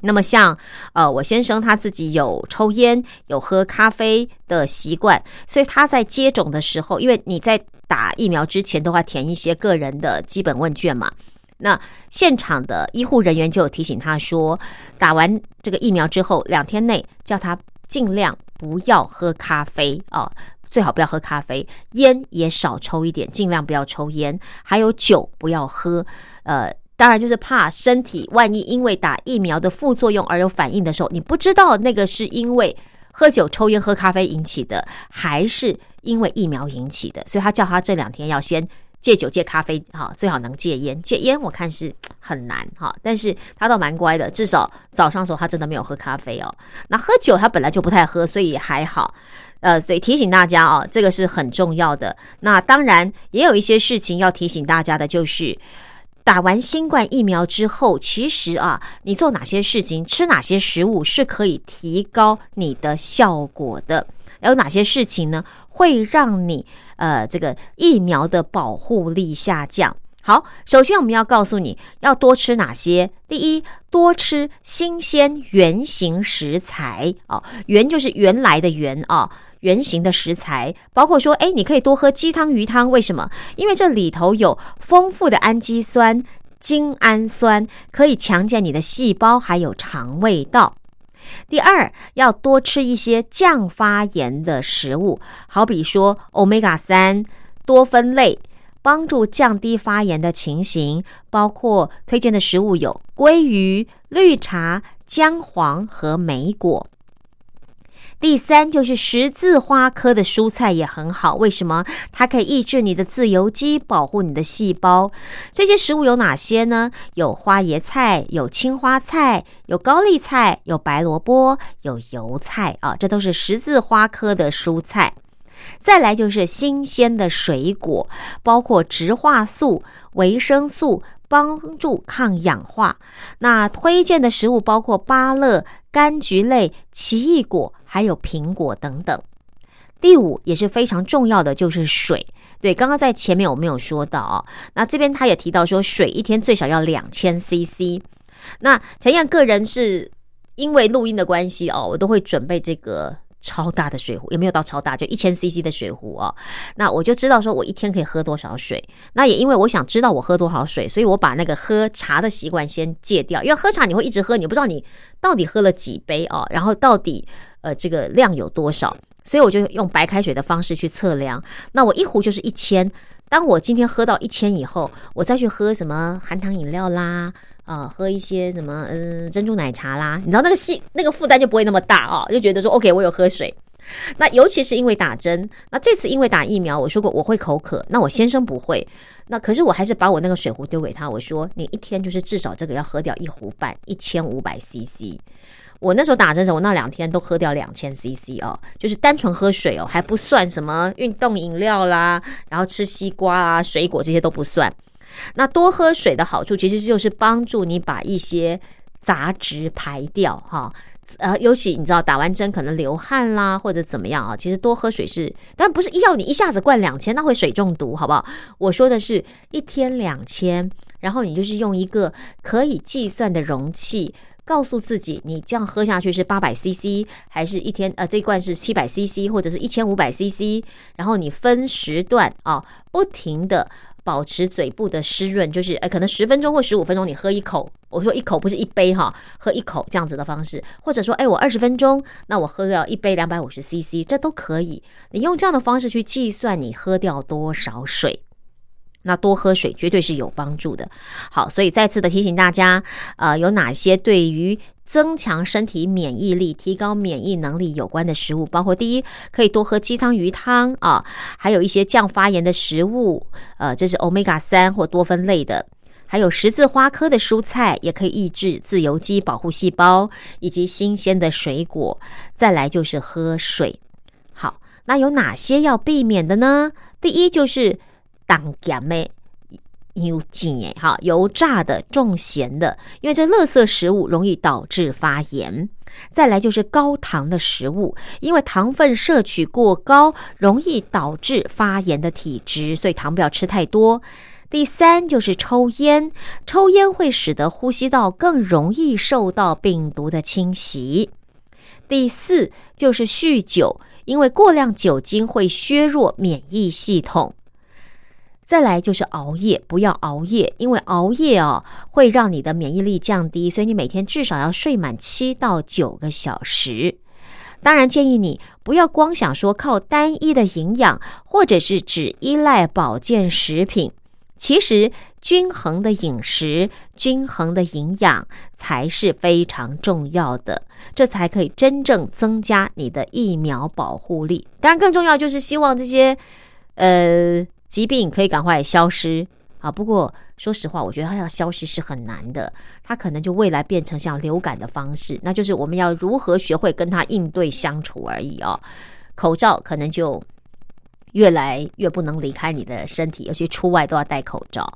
S1: 那么像呃，我先生他自己有抽烟、有喝咖啡的习惯，所以他在接种的时候，因为你在打疫苗之前都要填一些个人的基本问卷嘛。那现场的医护人员就提醒他说，打完这个疫苗之后两天内，叫他尽量不要喝咖啡哦，最好不要喝咖啡，烟也少抽一点，尽量不要抽烟，还有酒不要喝。呃，当然就是怕身体万一因为打疫苗的副作用而有反应的时候，你不知道那个是因为喝酒、抽烟、喝咖啡引起的，还是因为疫苗引起的，所以他叫他这两天要先。戒酒戒咖啡，哈，最好能戒烟。戒烟我看是很难，哈，但是他倒蛮乖的，至少早上时候他真的没有喝咖啡哦。那喝酒他本来就不太喝，所以还好。呃，所以提醒大家哦，这个是很重要的。那当然也有一些事情要提醒大家的，就是打完新冠疫苗之后，其实啊，你做哪些事情，吃哪些食物是可以提高你的效果的。有哪些事情呢？会让你呃这个疫苗的保护力下降？好，首先我们要告诉你要多吃哪些。第一，多吃新鲜原形食材哦，原就是原来的原啊，原形的食材，包括说，哎，你可以多喝鸡汤、鱼汤，为什么？因为这里头有丰富的氨基酸、精氨酸，可以强健你的细胞还有肠胃道。第二，要多吃一些降发炎的食物，好比说 omega 三、多酚类。帮助降低发炎的情形，包括推荐的食物有鲑鱼、绿茶、姜黄和莓果。第三就是十字花科的蔬菜也很好，为什么？它可以抑制你的自由基，保护你的细胞。这些食物有哪些呢？有花椰菜，有青花菜，有高丽菜，有白萝卜，有油菜啊，这都是十字花科的蔬菜。再来就是新鲜的水果，包括植化素、维生素，帮助抗氧化。那推荐的食物包括芭乐、柑橘类、奇异果，还有苹果等等。第五也是非常重要的，就是水。对，刚刚在前面我没有说到哦。那这边他也提到说，水一天最少要两千 CC。那陈燕个人是因为录音的关系哦，我都会准备这个。超大的水壶也没有到超大，就一千 CC 的水壶哦。那我就知道说我一天可以喝多少水。那也因为我想知道我喝多少水，所以我把那个喝茶的习惯先戒掉。因为喝茶你会一直喝，你不知道你到底喝了几杯哦，然后到底呃这个量有多少，所以我就用白开水的方式去测量。那我一壶就是一千。当我今天喝到一千以后，我再去喝什么含糖饮料啦。啊，喝一些什么嗯珍珠奶茶啦，你知道那个细那个负担就不会那么大哦，就觉得说 OK，我有喝水。那尤其是因为打针，那这次因为打疫苗，我说过我会口渴，那我先生不会，那可是我还是把我那个水壶丢给他，我说你一天就是至少这个要喝掉一壶半，一千五百 CC。我那时候打针时，我那两天都喝掉两千 CC 哦，就是单纯喝水哦，还不算什么运动饮料啦，然后吃西瓜啊、水果这些都不算。那多喝水的好处，其实就是帮助你把一些杂质排掉，哈，呃，尤其你知道打完针可能流汗啦，或者怎么样啊，其实多喝水是，但不是要你一下子灌两千，那会水中毒，好不好？我说的是一天两千，然后你就是用一个可以计算的容器，告诉自己你这样喝下去是八百 CC，还是一天呃这一罐是七百 CC，或者是一千五百 CC，然后你分时段啊，不停的。保持嘴部的湿润，就是哎，可能十分钟或十五分钟你喝一口。我说一口不是一杯哈，喝一口这样子的方式，或者说哎，我二十分钟，那我喝掉一杯两百五十 CC，这都可以。你用这样的方式去计算你喝掉多少水，那多喝水绝对是有帮助的。好，所以再次的提醒大家，呃，有哪些对于。增强身体免疫力、提高免疫能力有关的食物，包括第一，可以多喝鸡汤、鱼汤啊，还有一些降发炎的食物，呃，这是欧米伽三或多酚类的，还有十字花科的蔬菜，也可以抑制自由基、保护细胞，以及新鲜的水果。再来就是喝水。好，那有哪些要避免的呢？第一就是胆碱妹。油精哎，哈，油炸的、重咸的，因为这垃圾食物容易导致发炎。再来就是高糖的食物，因为糖分摄取过高，容易导致发炎的体质，所以糖不要吃太多。第三就是抽烟，抽烟会使得呼吸道更容易受到病毒的侵袭。第四就是酗酒，因为过量酒精会削弱免疫系统。再来就是熬夜，不要熬夜，因为熬夜哦会让你的免疫力降低，所以你每天至少要睡满七到九个小时。当然建议你不要光想说靠单一的营养，或者是只依赖保健食品。其实均衡的饮食、均衡的营养才是非常重要的，这才可以真正增加你的疫苗保护力。当然更重要就是希望这些呃。疾病可以赶快消失啊！不过说实话，我觉得它要消失是很难的。它可能就未来变成像流感的方式，那就是我们要如何学会跟它应对相处而已哦。口罩可能就越来越不能离开你的身体，尤其出外都要戴口罩。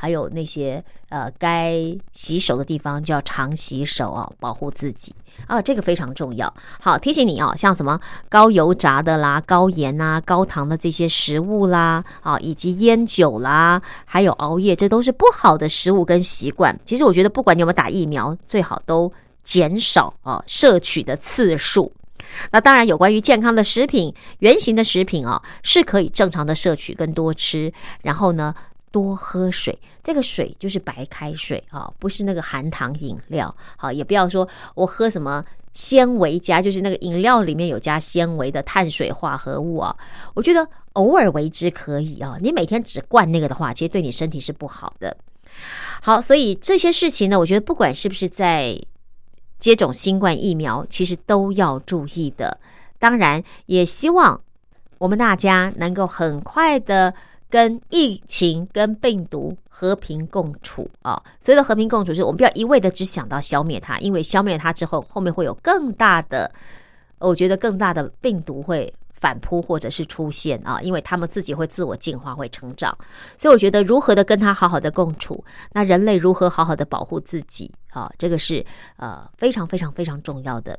S1: 还有那些呃，该洗手的地方就要常洗手啊，保护自己啊，这个非常重要。好，提醒你哦，像什么高油炸的啦、高盐啊、高糖的这些食物啦，啊，以及烟酒啦，还有熬夜，这都是不好的食物跟习惯。其实我觉得，不管你有没有打疫苗，最好都减少啊摄取的次数。那当然，有关于健康的食品、原型的食品哦，是可以正常的摄取跟多吃，然后呢，多喝水。这个水就是白开水啊，不是那个含糖饮料。好，也不要说我喝什么纤维加，就是那个饮料里面有加纤维的碳水化合物啊。我觉得偶尔为之可以啊，你每天只灌那个的话，其实对你身体是不好的。好，所以这些事情呢，我觉得不管是不是在接种新冠疫苗，其实都要注意的。当然，也希望我们大家能够很快的跟疫情、跟病毒和平共处啊。所谓的和平共处，是我们不要一味的只想到消灭它，因为消灭它之后，后面会有更大的，我觉得更大的病毒会。反扑或者是出现啊，因为他们自己会自我进化、会成长，所以我觉得如何的跟他好好的共处，那人类如何好好的保护自己啊，这个是呃非常非常非常重要的。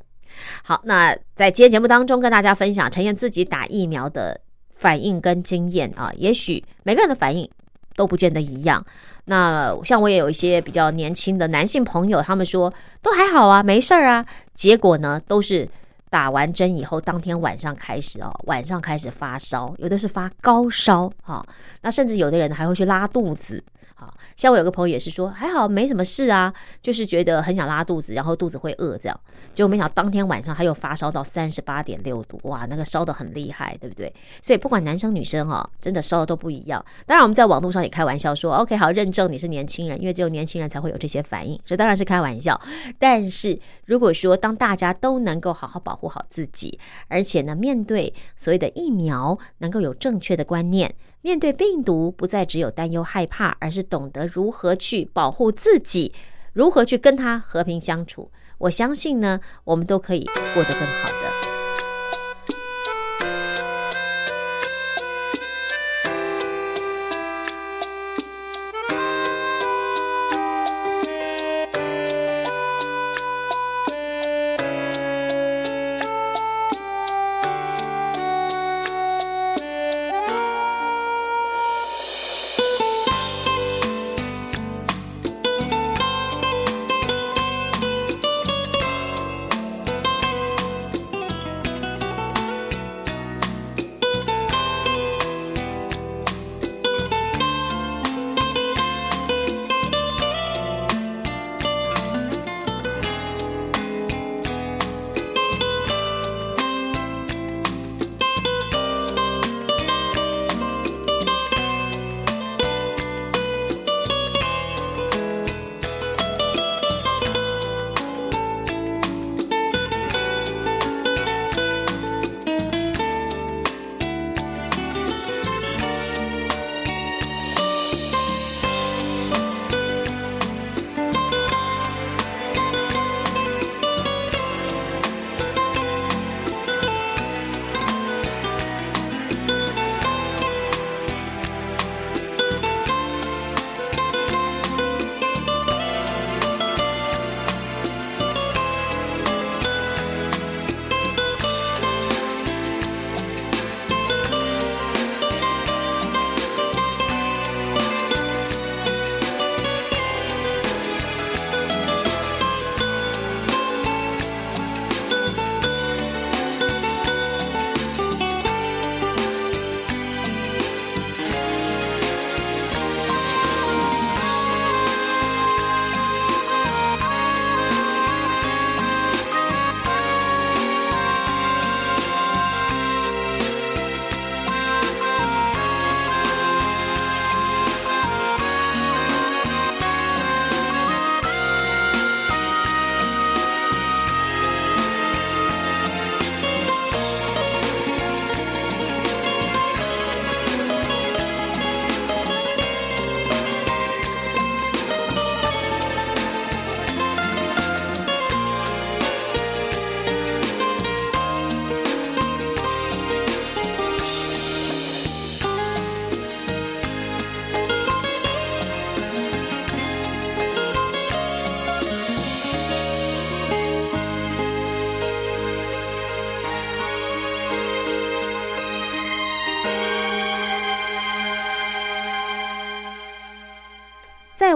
S1: 好，那在今天节目当中跟大家分享陈燕自己打疫苗的反应跟经验啊，也许每个人的反应都不见得一样。那像我也有一些比较年轻的男性朋友，他们说都还好啊，没事儿啊，结果呢都是。打完针以后，当天晚上开始哦，晚上开始发烧，有的是发高烧啊，那甚至有的人还会去拉肚子。好像我有个朋友也是说还好没什么事啊，就是觉得很想拉肚子，然后肚子会饿这样。结果没想到当天晚上他又发烧到三十八点六度，哇，那个烧的很厉害，对不对？所以不管男生女生哦，真的烧的都不一样。当然我们在网络上也开玩笑说，OK，好认证你是年轻人，因为只有年轻人才会有这些反应，这当然是开玩笑。但是如果说当大家都能够好好保护好自己，而且呢，面对所谓的疫苗能够有正确的观念。面对病毒，不再只有担忧害怕，而是懂得如何去保护自己，如何去跟他和平相处。我相信呢，我们都可以过得更好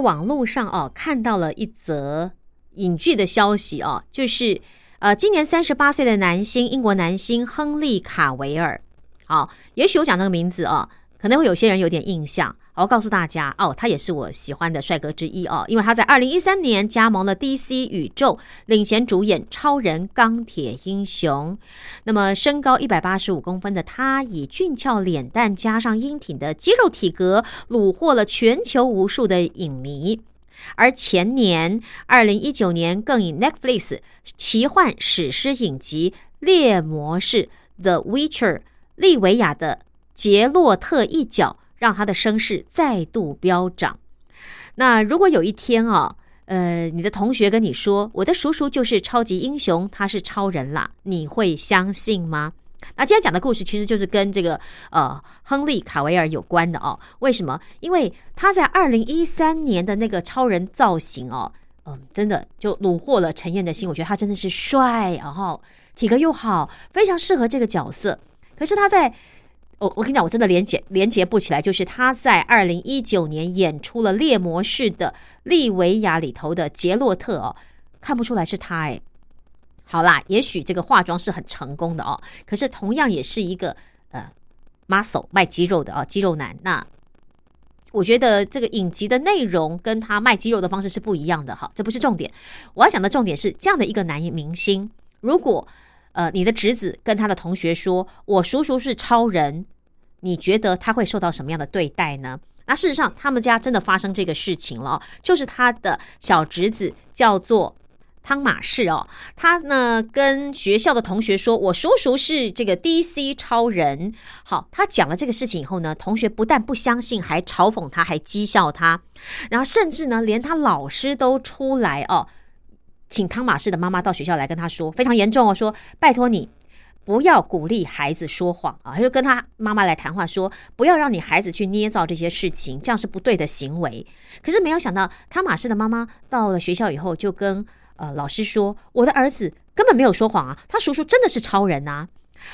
S1: 网络上哦看到了一则影剧的消息哦，就是呃，今年三十八岁的男星，英国男星亨利·卡维尔。好，也许我讲这个名字哦，可能会有些人有点印象。我告诉大家哦，他也是我喜欢的帅哥之一哦，因为他在二零一三年加盟了 DC 宇宙，领衔主演《超人钢铁英雄》。那么身高一百八十五公分的他，以俊俏脸蛋加上英挺的肌肉体格，虏获了全球无数的影迷。而前年二零一九年，更以 Netflix 奇幻史诗影集《猎魔士》The Witcher 利维亚的杰洛特一角。让他的声势再度飙涨。那如果有一天啊，呃，你的同学跟你说我的叔叔就是超级英雄，他是超人啦，你会相信吗？那今天讲的故事其实就是跟这个呃亨利卡维尔有关的哦。为什么？因为他在二零一三年的那个超人造型哦，嗯，真的就虏获了陈燕的心。我觉得他真的是帅，然后体格又好，非常适合这个角色。可是他在我我跟你讲，我真的连接连接不起来。就是他在二零一九年演出了《猎魔士》的利维亚里头的杰洛特哦，看不出来是他哎。好啦，也许这个化妆是很成功的哦，可是同样也是一个呃 muscle 卖肌肉的啊，肌肉男。那我觉得这个影集的内容跟他卖肌肉的方式是不一样的哈，这不是重点。我要讲的重点是这样的一个男明星，如果呃你的侄子跟他的同学说，我叔叔是超人。你觉得他会受到什么样的对待呢？那事实上，他们家真的发生这个事情了，就是他的小侄子叫做汤马士哦，他呢跟学校的同学说：“我叔叔是这个 DC 超人。”好，他讲了这个事情以后呢，同学不但不相信，还嘲讽他，还讥笑他，然后甚至呢，连他老师都出来哦，请汤马士的妈妈到学校来跟他说，非常严重哦，说拜托你。不要鼓励孩子说谎啊！他就跟他妈妈来谈话，说不要让你孩子去捏造这些事情，这样是不对的行为。可是没有想到，汤马士的妈妈到了学校以后，就跟呃老师说：“我的儿子根本没有说谎啊，他叔叔真的是超人呐！”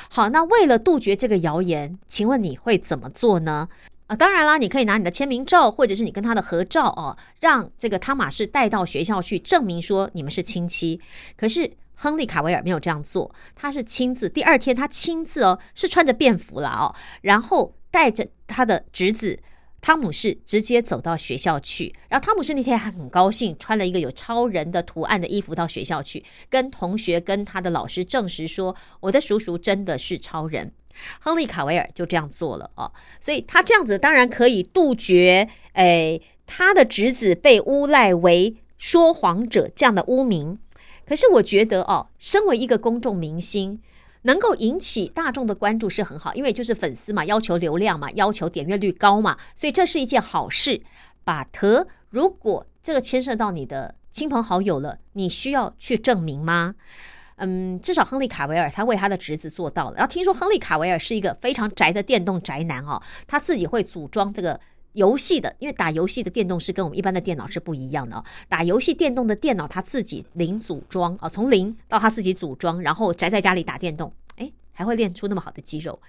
S1: 好，那为了杜绝这个谣言，请问你会怎么做呢？啊，当然啦，你可以拿你的签名照，或者是你跟他的合照哦，让这个汤马士带到学校去证明说你们是亲戚。可是。亨利·卡维尔没有这样做，他是亲自第二天，他亲自哦，是穿着便服了哦，然后带着他的侄子汤姆士直接走到学校去。然后汤姆士那天还很高兴，穿了一个有超人的图案的衣服到学校去，跟同学跟他的老师证实说：“我的叔叔真的是超人。”亨利·卡维尔就这样做了哦，所以他这样子当然可以杜绝诶他的侄子被诬赖为说谎者这样的污名。可是我觉得哦，身为一个公众明星，能够引起大众的关注是很好，因为就是粉丝嘛，要求流量嘛，要求点阅率高嘛，所以这是一件好事。把特，如果这个牵涉到你的亲朋好友了，你需要去证明吗？嗯，至少亨利卡维尔他为他的侄子做到了。然后听说亨利卡维尔是一个非常宅的电动宅男哦，他自己会组装这个。游戏的，因为打游戏的电动是跟我们一般的电脑是不一样的哦。打游戏电动的电脑，它自己零组装啊，从零到它自己组装，然后宅在家里打电动，还会练出那么好的肌肉。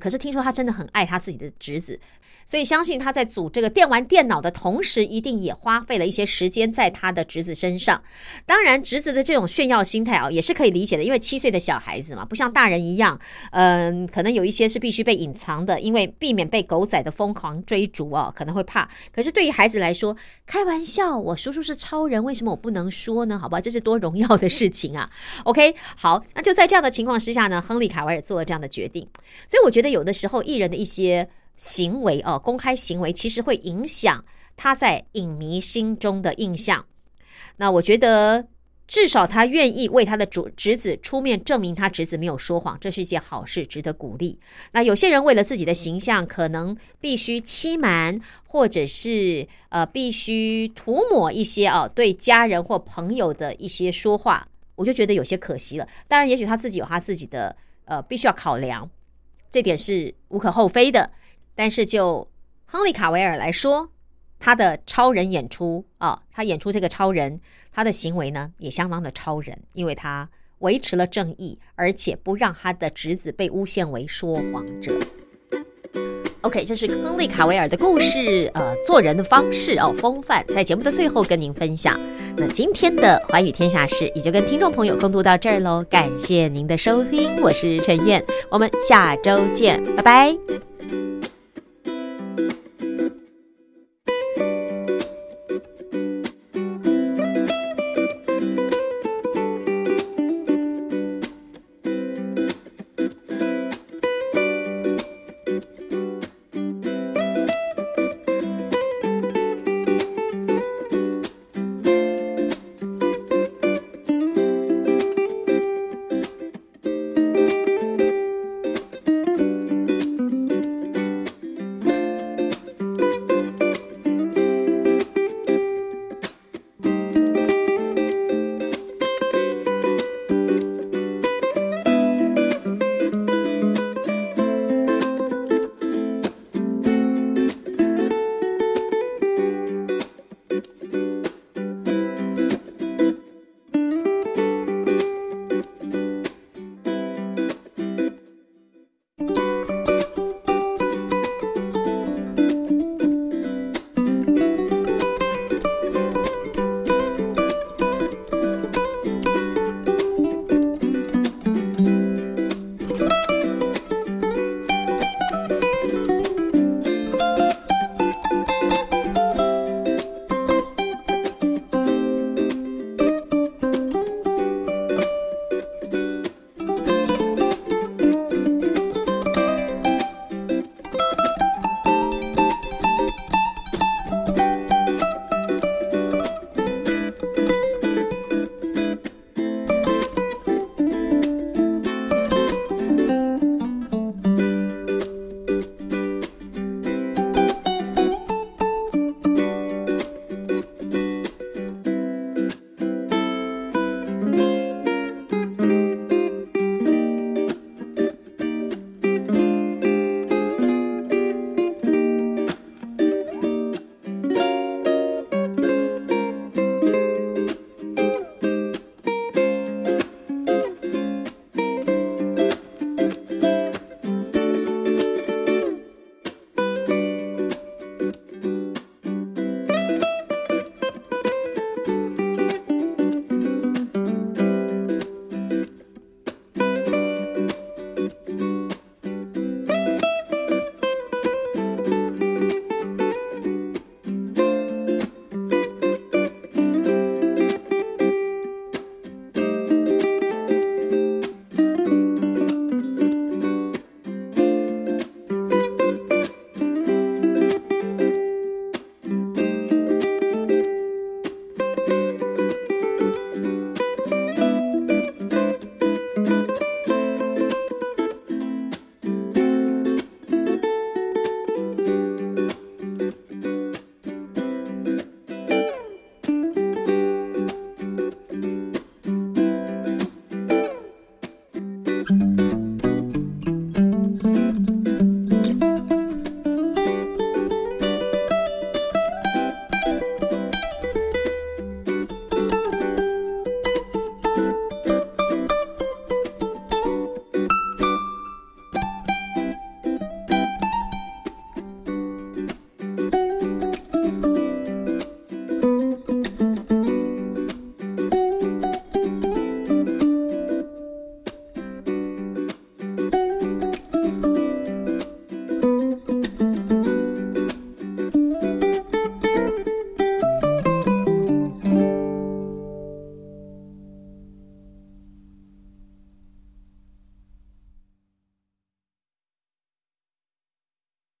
S1: 可是听说他真的很爱他自己的侄子。所以相信他在组这个电玩电脑的同时，一定也花费了一些时间在他的侄子身上。当然，侄子的这种炫耀心态啊，也是可以理解的，因为七岁的小孩子嘛，不像大人一样，嗯，可能有一些是必须被隐藏的，因为避免被狗仔的疯狂追逐啊，可能会怕。可是对于孩子来说，开玩笑，我叔叔是超人，为什么我不能说呢？好吧，这是多荣耀的事情啊。OK，好，那就在这样的情况之下呢，亨利卡维尔做了这样的决定。所以我觉得有的时候艺人的一些。行为哦，公开行为其实会影响他在影迷心中的印象。那我觉得，至少他愿意为他的主侄子出面证明他侄子没有说谎，这是一件好事，值得鼓励。那有些人为了自己的形象，可能必须欺瞒，或者是呃必须涂抹一些啊对家人或朋友的一些说话，我就觉得有些可惜了。当然，也许他自己有他自己的呃必须要考量，这点是无可厚非的。但是就亨利卡维尔来说，他的超人演出啊，他演出这个超人，他的行为呢也相当的超人，因为他维持了正义，而且不让他的侄子被诬陷为说谎者。OK，这是亨利卡维尔的故事，呃，做人的方式哦，风范，在节目的最后跟您分享。那今天的寰宇天下事也就跟听众朋友共度到这儿喽，感谢您的收听，我是陈燕，我们下周见，拜拜。